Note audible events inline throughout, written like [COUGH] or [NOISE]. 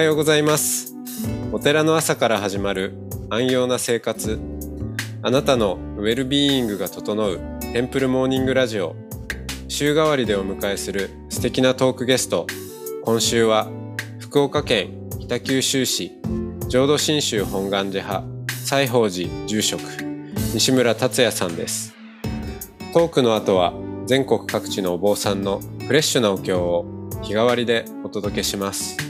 はようございます。お寺の朝から始まる安養な生活。あなたのウェルビーイングが整うテンプルモーニングラジオ。週替わりでお迎えする素敵なトークゲスト。今週は福岡県北九州市浄土真宗本願寺派西宝寺住職西村達也さんです。トークの後は全国各地のお坊さんのフレッシュなお経を日替わりでお届けします。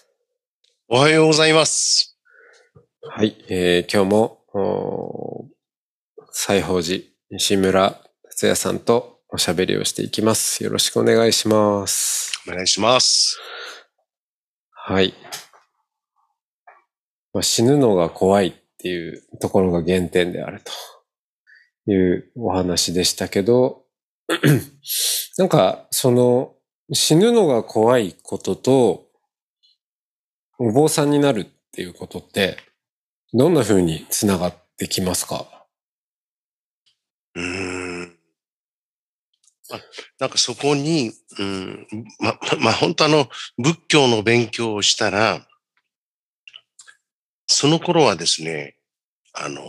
おはようございます。はい、えー今日も、西宝寺西村達也さんとおしゃべりをしていきます。よろしくお願いします。お願いします。はい。まあ、死ぬのが怖いっていうところが原点であるというお話でしたけど、[CLEARS THROAT] なんか、その、死ぬのが怖いことと、お坊さんになるっていうことって、どんな風につながってきますか？うーん。あなんかそこに、うん、ま、ままあ、本当あの、仏教の勉強をしたら、その頃はですね、あの、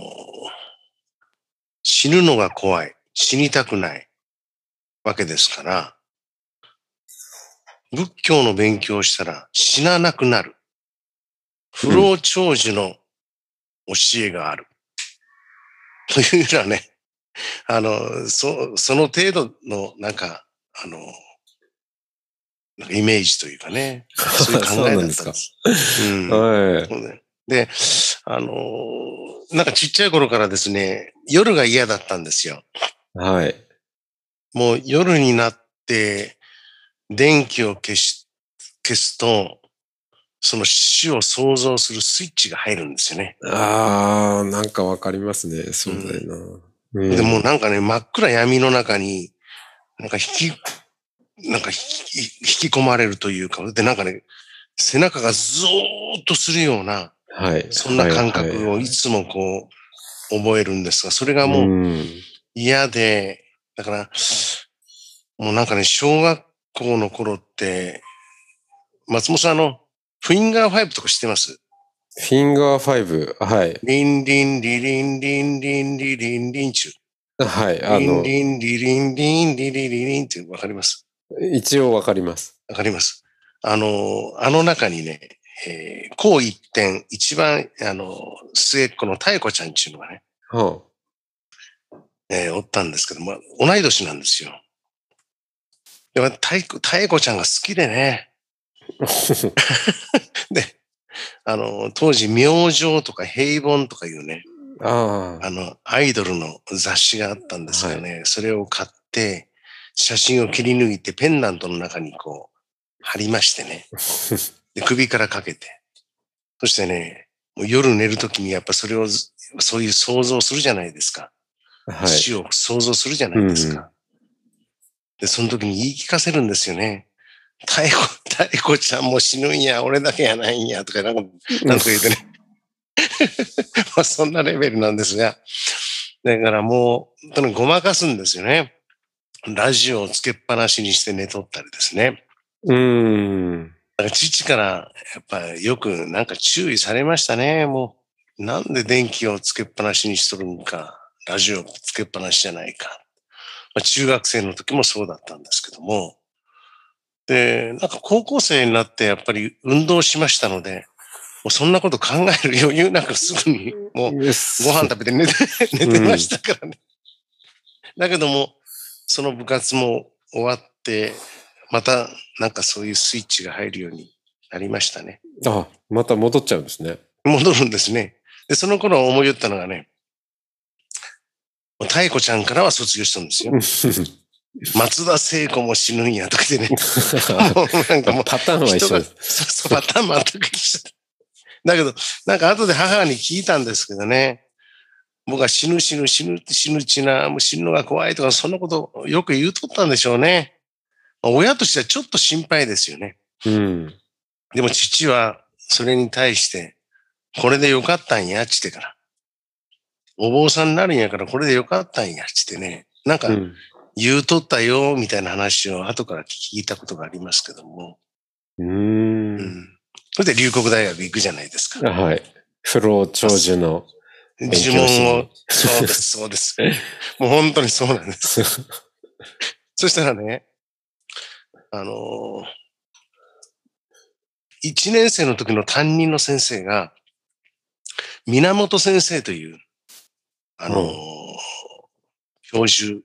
死ぬのが怖い、死にたくないわけですから、仏教の勉強をしたら死ななくなる。不老長寿の教えがある。というようなね、あの、そ、その程度の、なんか、あの、なんかイメージというかね、そういう考えだったんです。[LAUGHS] うんはい。そうねで、あのなんかちっちゃい頃からですね、夜が嫌だったんですよ。はい。もう夜になって、電気を消し、消すと、その死を想像するスイッチが入るんですよね。あー、なんかわかりますね。そうだよな。うんでもなんかね、真っ暗闇の中に、なんか引き、なんか引き引き込まれるというか、でなんかね、背中がゾーッとするような、はい。そんな感はい覚をいつもこう、覚えるんですが、それがはいもう嫌で、だから、もうなんかね、小学校の頃って、松本さんあの、フィンガーファイブとか知ってます？フィンガーファイブ、はい。リンリンリリンリンリンリリンリンチュ。はい。あの、リンリンリリンリンリリリリンってわかります一応わかります。わかります。あの、あの中にね、えー、こう一点、一番、あの、末っ子の太子ちゃんっていうのがね、はえーおったんですけども、同い年なんですよ。でも太子、太子ちゃんが好きでね、で、あの、当時、明星とか平凡とかいうね、あああの、アイドルの雑誌があったんですよね。それを買って、写真を切り抜いてペンダントの中にこう、貼りましてね。で首からかけて。そしてね、もう夜寝るときにやっぱそれをず、そういう想像するじゃないですか。はい。死を想像するじゃないですか。うんで、その時に言い聞かせるんですよね。太子、太子ちゃんも死ぬんや、俺だけやないんや、とかなんか、なんとか言ってね。[LAUGHS] まあそんなレベルなんですが、だからもう、とにかくごまかすんですよね。ラジオをつけっぱなしにして寝とったりですね。うーん。だから父からやっぱりよくなんか注意されましたね。もう、なんで電気をつけっぱなしにしとるんか、ラジオつけっぱなしじゃないか。まあ、中学生の時もそうだったんですけども。で、なんか高校生になってやっぱり運動しましたので、もうそんなこと考える余裕 [LAUGHS] なくすぐにもうご飯食べて寝て、寝てましたからね。だけども、その部活も終わって、またなんかそういうスイッチが入るようになりましたね。あ、また戻っちゃうんですね。戻るんですね。で、その頃思い言ったのがね、太子ちゃんからは卒業したんですよ。[LAUGHS] [LAUGHS] 松田聖子も死ぬんやとか言ってね。[LAUGHS] もうなんかもうパターンは一緒です。そうそう、パターン全く一緒だ。だけど、なんか後で母に聞いたんですけどね、僕は死ぬ死ぬ死ぬ死ぬちな、もう死ぬのが怖いとか、そんなことよく言うとったんでしょうね。親としてはちょっと心配ですよね。うん。でも父はそれに対して、これでよかったんや、ちってから。お坊さんになるんやからこれでよかったんや、ちってね。なんかうん。言うとったよ、みたいな話を後から聞いたことがありますけども。うー。うんん。それで龍谷大学行くじゃないですか。はい。不老長寿の。呪文を、そうです、そうです。[LAUGHS] もう本当にそうなんです。[LAUGHS] そしたらね、あのー一年生の時の担任の先生が、源先生という、あのーうん教授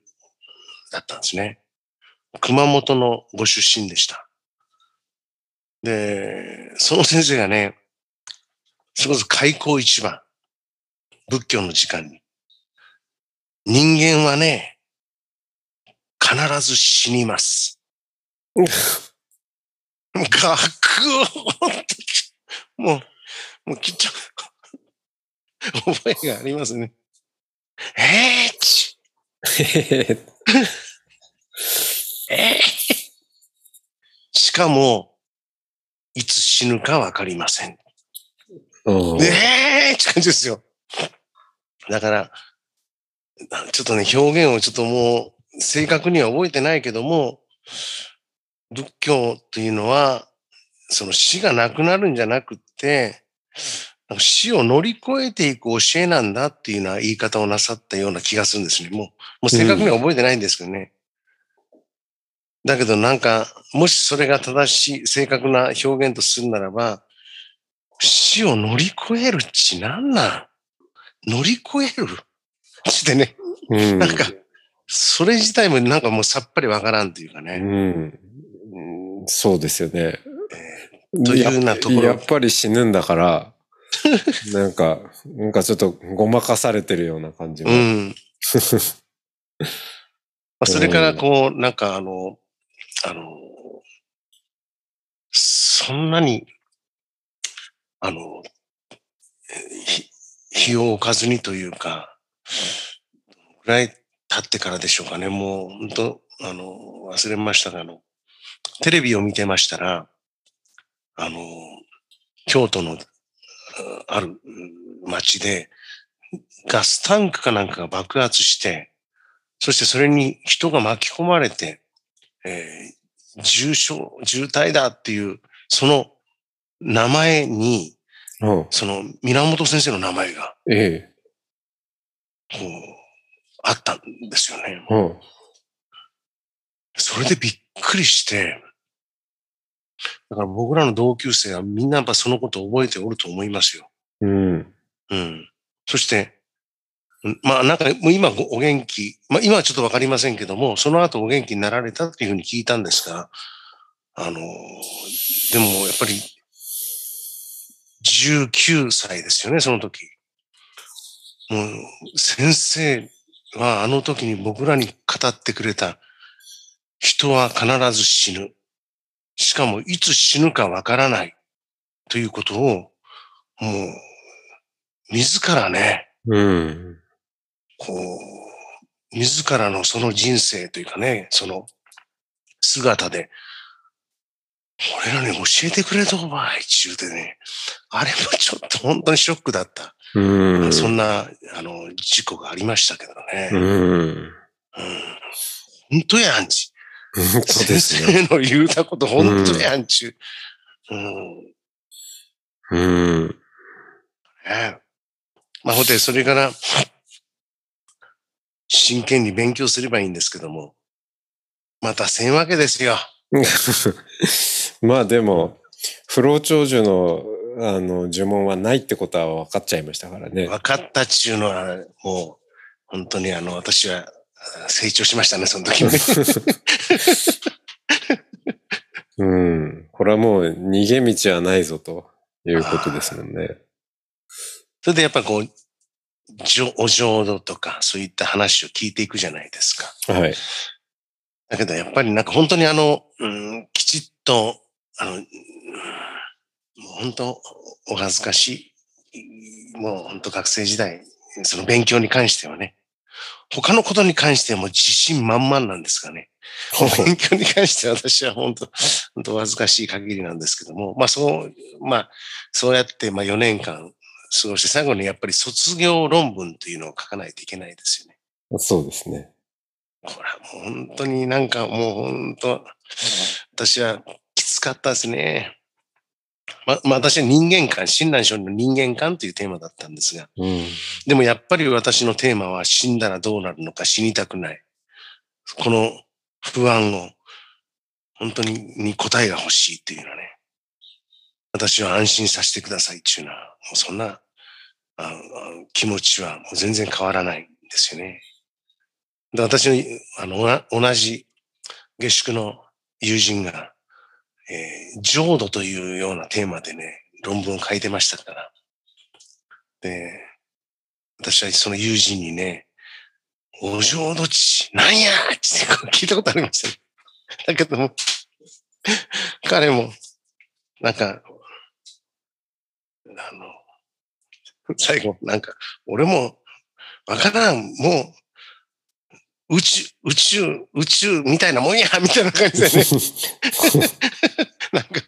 だったんですね。熊本のご出身でした。で、その先生がね、それこそ開口一番、仏教の時間に、人間はね、必ず死にます。もうガクッもう、もうきっと、覚えがありますね。えー、ち [LAUGHS] えー、[LAUGHS] しかも、いつ死ぬかわかりません。うんねえって感じですよ。だから、あちょっとね、表現をちょっともう正確には覚えてないけども、仏教というのは、その死がなくなるんじゃなくって、死を乗り越えていく教えなんだっていうような言い方をなさったような気がするんですね。もう、もう正確には覚えてないんですけどね。だけどなんか、もしそれが正しい、正確な表現とするならば、死を乗り越えるっちなんなん乗り越える [LAUGHS] してね、うん。なんか、それ自体もなんかもうさっぱりわからんというかうね。ん。そうですよね。というようなところややっぱり死ぬんだから、[LAUGHS] なんか、なんかちょっとごまかされてるような感じも。うん。[LAUGHS] まあそれからこう、なんかあの、あの、そんなに、あの、日を置かずにというか、ぐらい経ってからでしょうかね。もう本当、あの、忘れましたが、あの、テレビを見てましたら、あの、京都のある町で、ガスタンクかなんかが爆発して、そしてそれに人が巻き込まれて、え重症、重体だっていう、その名前に、うんその源先生の名前が、ええ。こう、あったんですよね。うん。それでびっくりして、だから僕らの同級生はみんなやっぱそのことを覚えておると思いますよ。うん。うん。そして、うんまあなんかもう今お元気、まあ今はちょっとわかりませんけども、その後お元気になられたっていうふうに聞いたんですが、あの、でもやっぱり19歳ですよね、その時。もう先生はあの時に僕らに語ってくれた人は必ず死ぬ。しかもいつ死ぬかわからないということをもう自らね、うん。こう、自らのその人生というかね、その姿で、俺らに教えてくれとばい、中でね、あれもちょっと本当にショックだった。うん。そんな、あの、事故がありましたけどね。うん。うん本当やんち。本当先ですよ。生の言うたこと本当やんちゅ。うん。うん。ねまあ、ほんで、それから、真剣に勉強すればいいんですけども、またせんわけですよ。まあでも、不老長寿の、あの、呪文はないってことは分かっちゃいましたからね。分かったっちゅうのは、もう、本当にあの、私はあ成長しましたね、その時に。うん。これはもう逃げ道はないぞということですもんね。それでやっぱこう、お浄土とか、そういった話を聞いていくじゃないですか。はい。だけどやっぱりなんか本当にあの、うん、きちっと、あの、うんもう本当お恥ずかしい。もう本当学生時代、その勉強に関してはね、他のことに関してはもう自信満々なんですがね。勉強に関しては私は本当、本当お恥ずかしい限りなんですけども、まあそう、まあそうやってまあ4年間過ごして最後にやっぱり卒業論文というのを書かないといけないですよね。そうですね。これはもう本当になんかもう本当、私はきつかったですね。ま、まあ私は人間観、親鸞聖の人間観というテーマだったんですが、うん、でもやっぱり私のテーマは死んだらどうなるのか死にたくない。この不安を本当にに答えが欲しいっていうのはね、私は安心させてくださいっていうのは、もうそんなあ気持ちはもう全然変わらないんですよね。で私のあの同じ下宿の友人が、えー、浄土というようなテーマでね、論文を書いてましたから。で、私はその友人にね、お浄土地、なんやって聞いたことありましたね。だけども、彼も、なんか、あの、最後、なんか、俺も、わからん、もう、宇宙、宇宙、宇宙みたいなもんや、[LAUGHS] みたいな感じでね。[LAUGHS] なんか、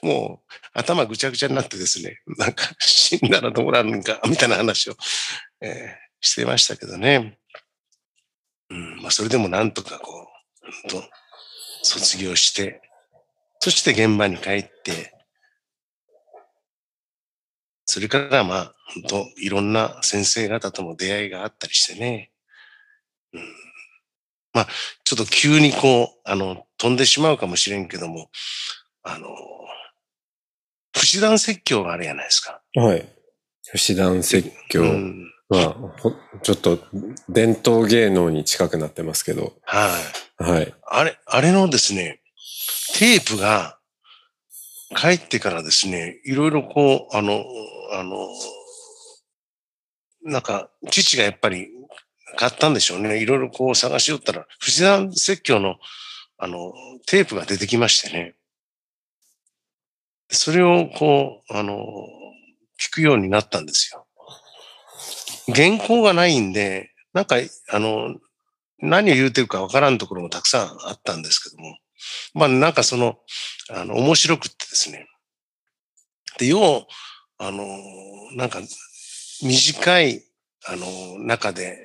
もう、頭ぐちゃぐちゃになってですね、なんか、死んだらどうなるんか、みたいな話を、えー、してましたけどね。うん、まあ、それでもなんとかこう、卒業して、そして現場に帰って、それからまあ、本当いろんな先生方との出会いがあったりしてね。うん、まあ、ちょっと急にこう、あの、飛んでしまうかもしれんけども、あの、不死団説教があるじゃないですか。はい。不死団説教。うんまあ、ちょっと伝統芸能に近くなってますけど。はい。はい。あれ、あれのですね、テープが帰ってからですね、いろいろこう、あの、あの、なんか、父がやっぱり買ったんでしょうね。いろいろこう探しよったら、藤田説教の、あの、テープが出てきましてね。それをこう、あの、聞くようになったんですよ。原稿がないんで、なんか、あの、何を言うてるかわからんところもたくさんあったんですけども、まあなんかその、あの、面白くってですね。で、要、あの、なんか、短い、あの、中で、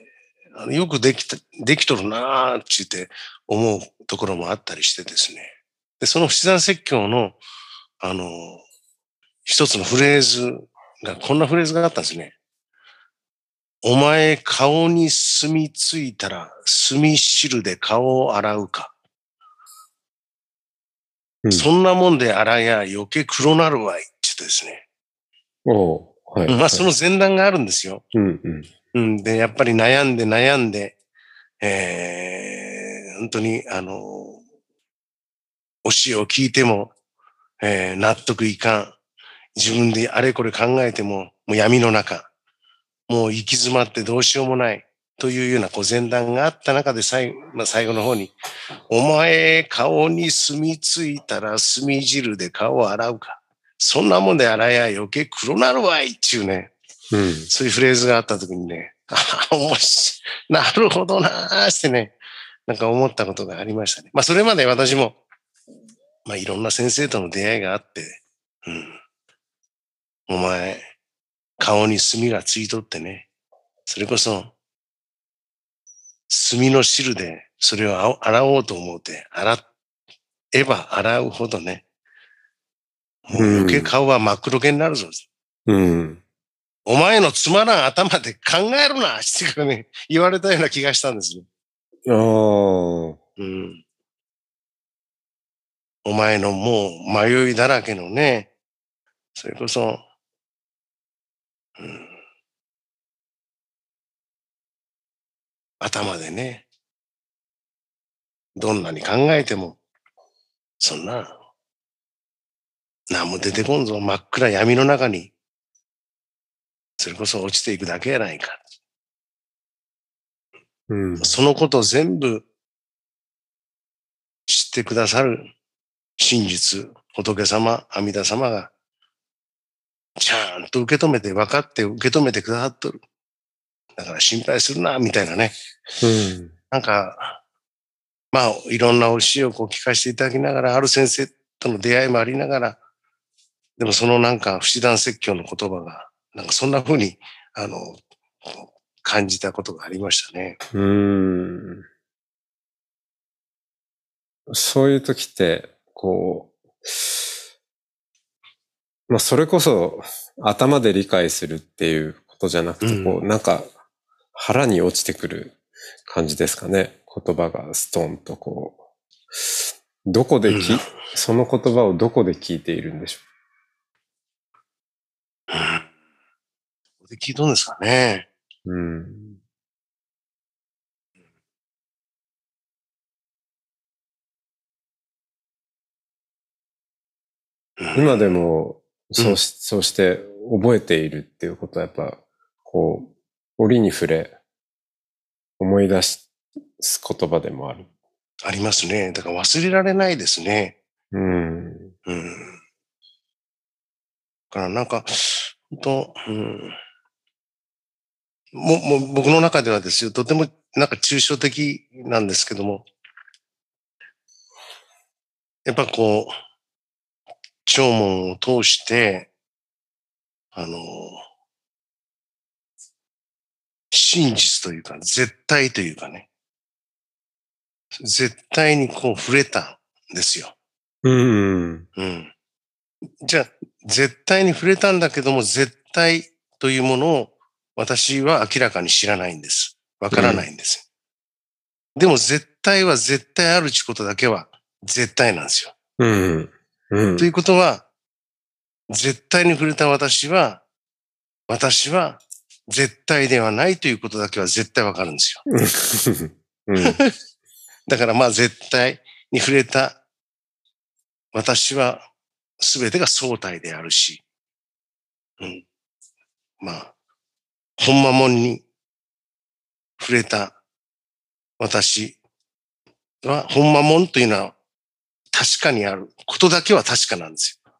あのよくできた、できとるなーって言って思うところもあったりしてですね。で、その七段説教の、あの、一つのフレーズが、こんなフレーズがあったんですね。お前顔に住みついたら墨汁で顔を洗うか。うん、そんなもんで洗や余計黒なるわいってですね。おはい、まあその前段があるんですよ。うんうん。うん、で、やっぱり悩んで悩んで、えー、本当にあの、教えを聞いても、えー、納得いかん。自分であれこれ考えても、もう闇の中。もう行き詰まってどうしようもないというようなこう前段があった中で最,、まあ、最後の方に、お前顔に住みついたら墨汁で顔を洗うか。そんなもんで洗や余計黒なるわいっていうね、うん、そういうフレーズがあった時にね、ああ、面白い。なるほどなーってね、なんか思ったことがありましたね。まあそれまで私も、まあいろんな先生との出会いがあって、うん。お前、顔に墨がついとってね、それこそ、墨の汁でそれを洗おうと思うて、洗えば洗うほどね、余計顔は真っ黒けになるぞ。うん。お前のつまらん頭で考えるなってからね、言われたような気がしたんですよ。ああ。うん。お前のもう迷いだらけのね、それこそ、うん、頭でね、どんなに考えても、そんな、何も出てこんぞ、真っ暗闇の中に、それこそ落ちていくだけやないか。うん、そのことを全部知ってくださる真実、仏様、阿弥陀様がちゃんと受け止めて分かって受け止めてくださっとる。だから心配するな、みたいなね。うん。なんか、まあ、いろんな教えをこう聞かせていただきながら、ある先生との出会いもありながら、でもそのなんか、不死団説教の言葉が、なんかそんな風に、あの、感じたことがありましたね。うーん。そういう時って、こう、まあ、それこそ頭で理解するっていうことじゃなくて、こう、なんか腹に落ちてくる感じですかね。言葉がストンとこう、どこでき、うんその言葉をどこで聞いているんでしょで聞いとんですかね。う。うん。うん今でも、そううんし、そうして覚えているっていうことはやっぱ、こう、折に触れ、思い出す言葉でもある。ありますね。だから忘れられないですね。うん。うん。だからなんか、本当うん。もう、もう僕の中ではですよ、とてもなんか抽象的なんですけども、やっぱこう、弔問を通して、あの、真実というか、絶対というかね、絶対にこう触れたんですよ。うん。うん。じゃあ、絶対に触れたんだけども、絶対というものを私は明らかに知らないんです。わからないんです。でも絶対は絶対あるちことだけは絶対なんですよ。うん。うんということは、絶対に触れた私は、私は絶対ではないということだけは絶対わかるんですよ。うん。[LAUGHS] だからまあ絶対に触れた私は全てが相対であるし、うん。まあ、本間門に触れた私は、本間門というのは確かにあることだけは確かなんですよ。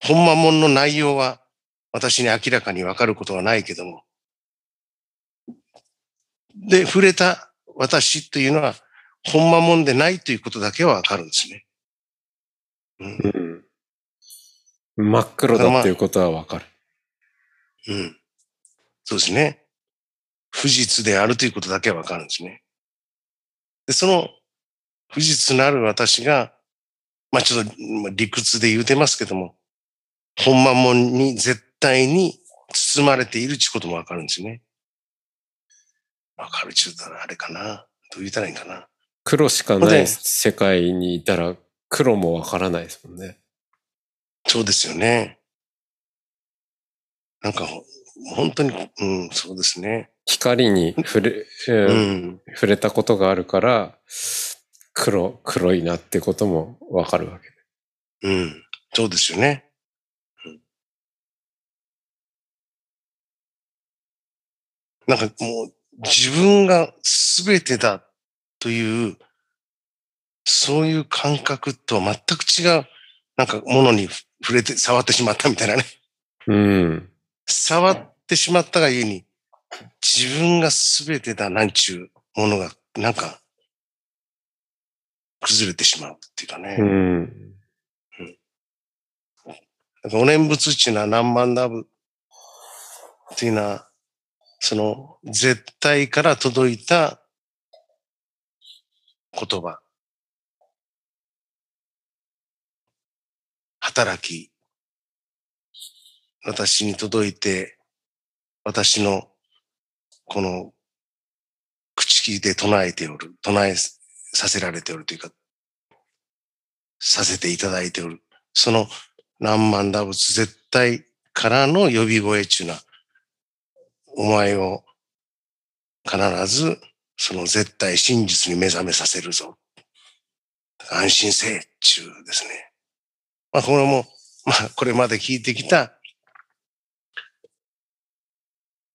本間門の内容は私に明らかにわかることはないけども。で、触れた私というのは本間門でないということだけはわかるんですね。うん。うん真っ黒だっていうことはわかる。うん。そうですね。不実であるということだけはわかるんですね。で、その不実なる私が、まあちょっとまあ理屈で言うてますけども、本間門に絶対に包まれているということもわかるんですね。わかるちゅうたらあれかな。どう言ったらいいんかな。黒しかない世界にいたら黒もわからないですもんね。そうですよね。なんかほ、本当に、うん、そうですね。光に触れ、えうーん。触れたことがあるから、黒、黒いなってこともわかるわけ。うん。そうですよね。うんなんかもう自分が全てだという、そういう感覚とは全く違う、なんかものに触れて、触ってしまったみたいなね。うん。触ってしまったがゆえに、自分が全てだなんちゅうものが、なんか、崩れてしまうっていうかね。うん。なんかお念仏っていうのは何万ダブっていうのは、その絶対から届いた言葉。働き。私に届いて、私のこの口切りで唱えておる、唱えさせられておるというか、させていただいておる。その何万打仏絶対からの呼び声っていうのは、お前を必ずその絶対真実に目覚めさせるぞ。安心せえっちゅうですね。まあこれも、まあこれまで聞いてきた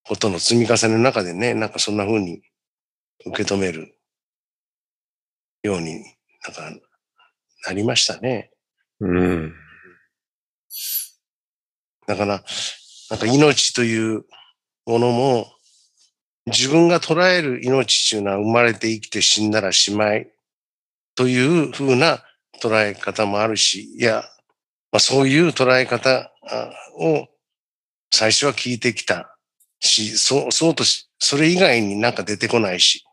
ことの積み重ねの中でね、なんかそんな風に受け止めるようになんかなりましたね。うん。だから、なんか命というものも、自分が捉える命っていうのは生まれて生きて死んだらしまいというふうな捉え方もあるし、いや、まあ、そういう捉え方を最初は聞いてきたし、そう、そうとし、それ以外になんか出てこないし、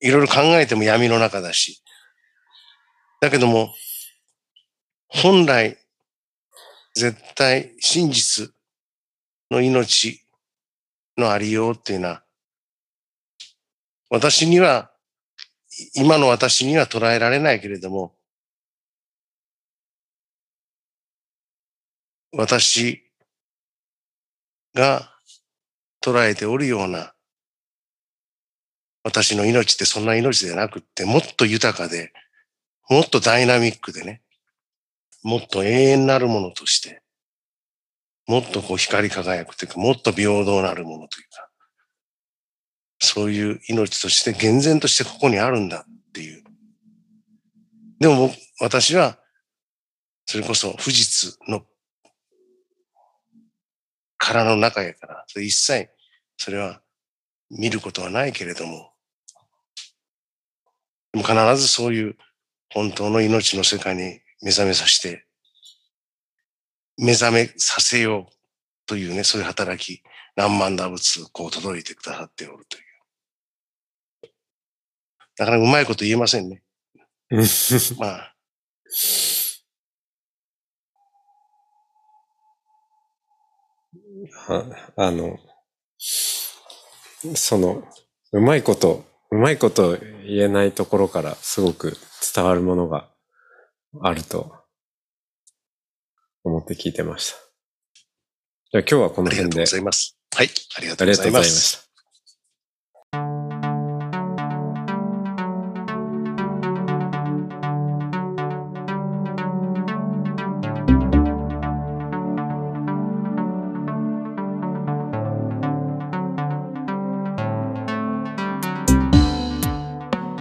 いろいろ考えても闇の中だし。だけども、本来、絶対真実の命のありようっていうのは、私には、今の私には捉えられないけれども、私が捉えておるような、私の命ってそんな命でなくって、もっと豊かで、もっとダイナミックでね、もっと永遠なるものとして、もっとこう光り輝くというか、もっと平等なるものというか、そういう命として厳然としてここにあるんだっていう。でも私は、それこそ不実の殻の中やから、それ一切、それは見ることはないけれども、でも必ずそういう本当の命の世界に目覚めさせて、目覚めさせようというね、そういう働き、何万打仏、こう届いてくださっておるという。なかなかうまいこと言えませんね。[LAUGHS] まあ。ああの、その、うまいこと、うまいこと言えないところからすごく伝わるものがあると思って聞いてました。じゃあ今日はこの辺で。ありがとうございます。はい、ありがとうございます。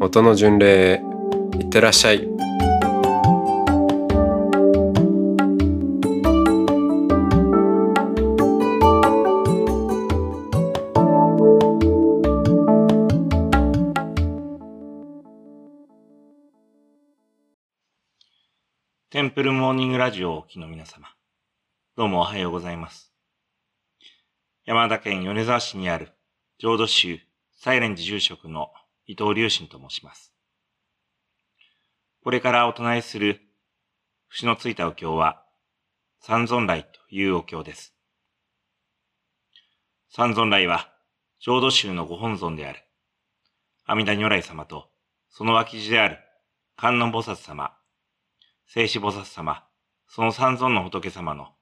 音の巡礼へいってらっしゃいテンプルモーニングラジオをお聞きの皆様、どうもおはようございます。山田県米沢市にある浄土宗サイレンジ住職の伊藤隆信と申します。これからお唱えする節のついたお経は、三尊来というお経です。三尊来は、浄土宗のご本尊である、阿弥陀如来様と、その脇地である観音菩薩様、聖子菩薩様、その三尊の仏様の、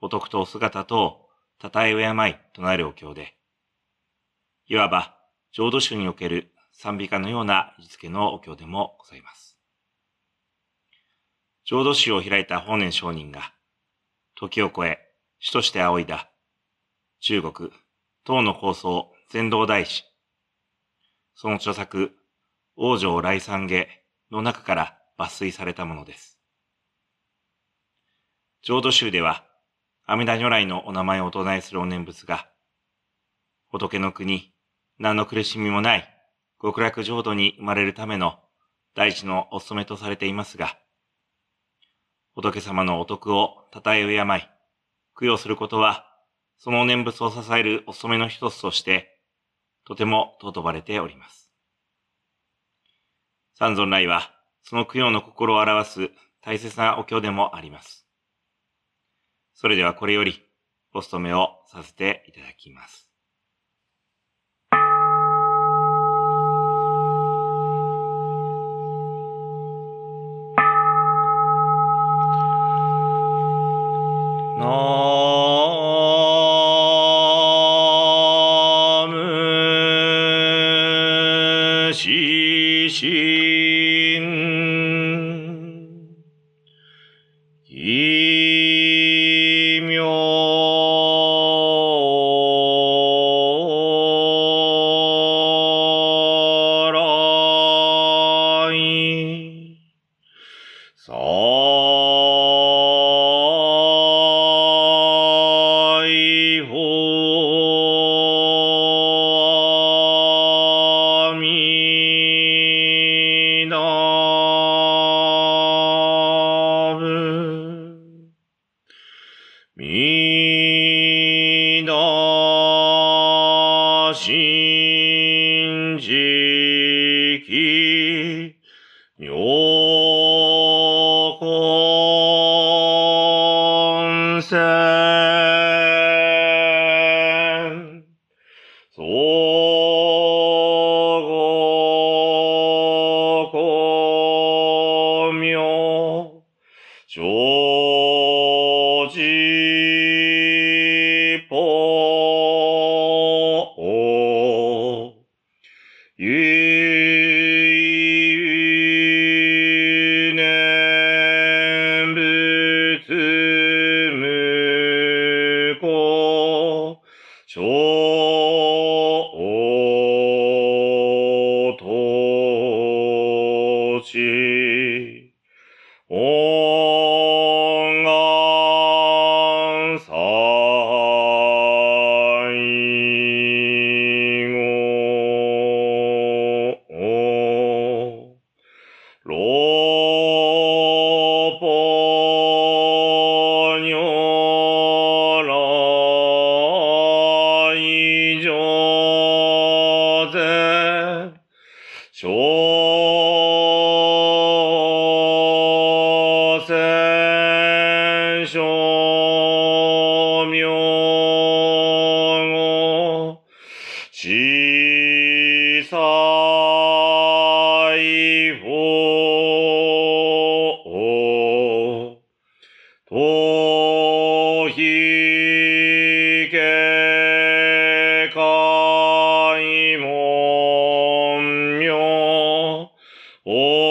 お徳とお姿とを、たたえ敬いとなるお経で、いわば、浄土宗における賛美歌のような位置付けのお経でもございます。浄土宗を開いた法然上人が、時を超え、主として仰いだ、中国、唐の構想、全道大師、その著作、王城来三下の中から抜粋されたものです。浄土宗では、阿弥陀如来のお名前をお唱えするお念仏が、仏の国、何の苦しみもない極楽浄土に生まれるための大地のお務めとされていますが、仏様のお徳を称え敬い、供養することは、その念仏を支えるお務めの一つとして、とても尊ばれております。三尊来は、その供養の心を表す大切なお経でもあります。それではこれより、お務めをさせていただきます。 남으시신 이 Oh.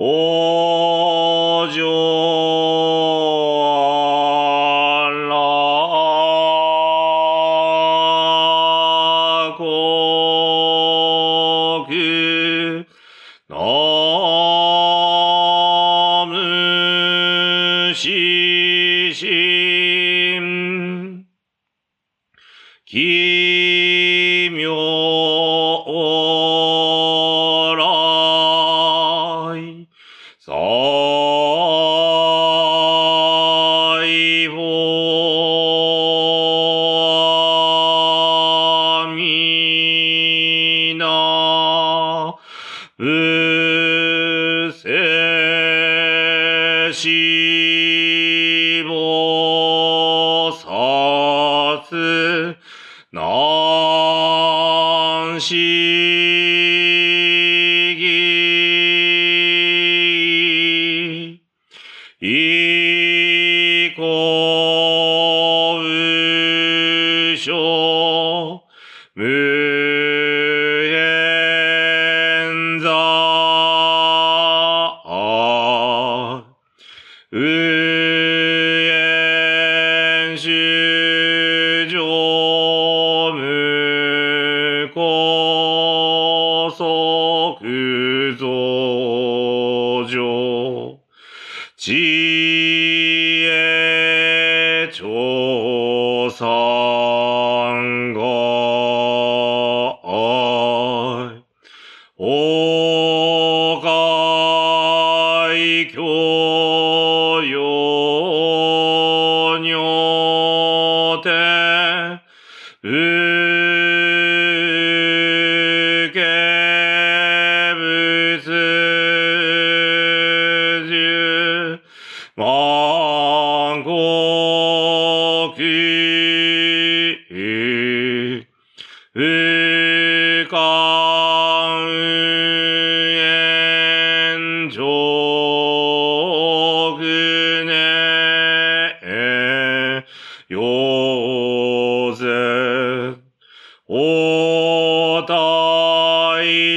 お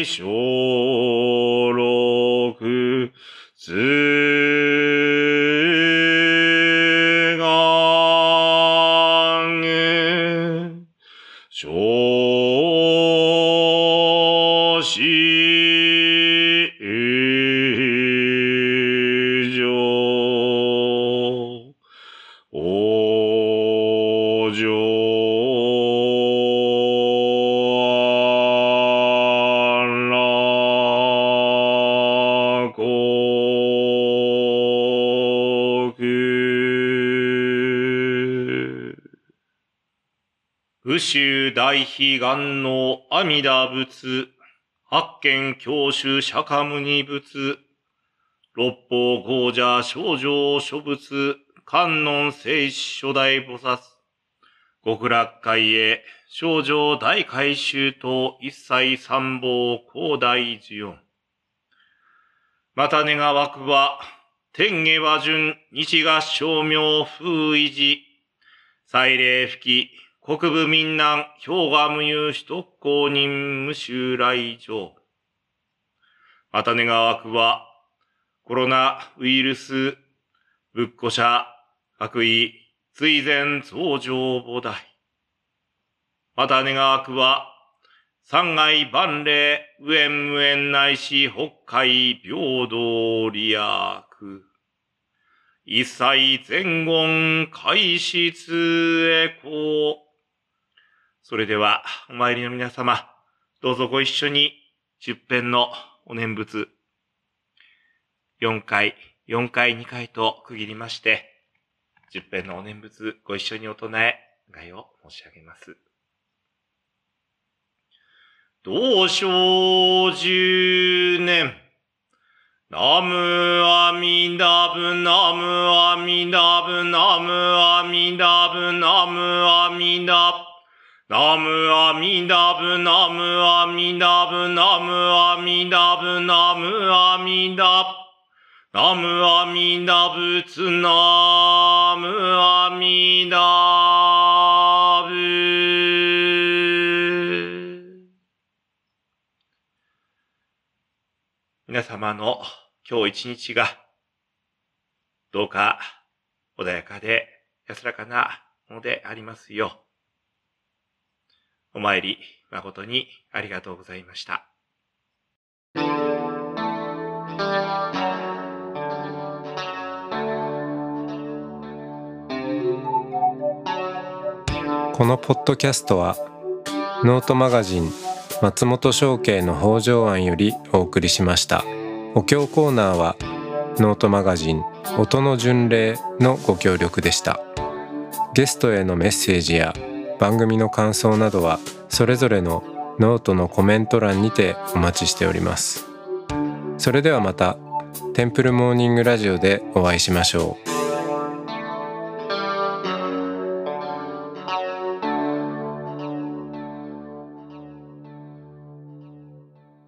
大こく宇宙大悲願の阿弥陀仏、八見教主釈迦牟尼仏、六方豪者少女諸仏、観音聖子初代菩薩、極楽会へ、少女大改修と一切三宝広大寺音。また願わくは、天下和順、日が照明風維持、祭礼吹き、国部民南、氷河無有首都公認無襲来場。また願わくは、コロナウイルス、仏庫者、悪意、追善増上菩提。また願わくは、三害万礼、無縁無縁ないし、北海平等利益。一切前言開室へこう。それでは、お参りの皆様、どうぞご一緒に、十編のお念仏、4回、4回2回と区切りまして、十編のお念仏、ご一緒にお唱え、願いを申し上げます。同生十年、ナムアミダブナムアミダブナムアミダブナムアミダブナムアミダブナムアミダブナムアミダブナムアミダブナムアミダ仏ナムアミダブ。皆様の今日一日がどうか穏やかで安らかなものでありますようお参り誠にありがとうございました。このポッドキャストはノートマガジン松本紹圭の方丈庵よりお送りしましたお経コーナーはノートマガジン音の巡礼のご協力でしたゲストへのメッセージや番組の感想などはそれぞれのノートのコメント欄にてお待ちしております。それではまたテンプルモーニングラジオでお会いしましょう。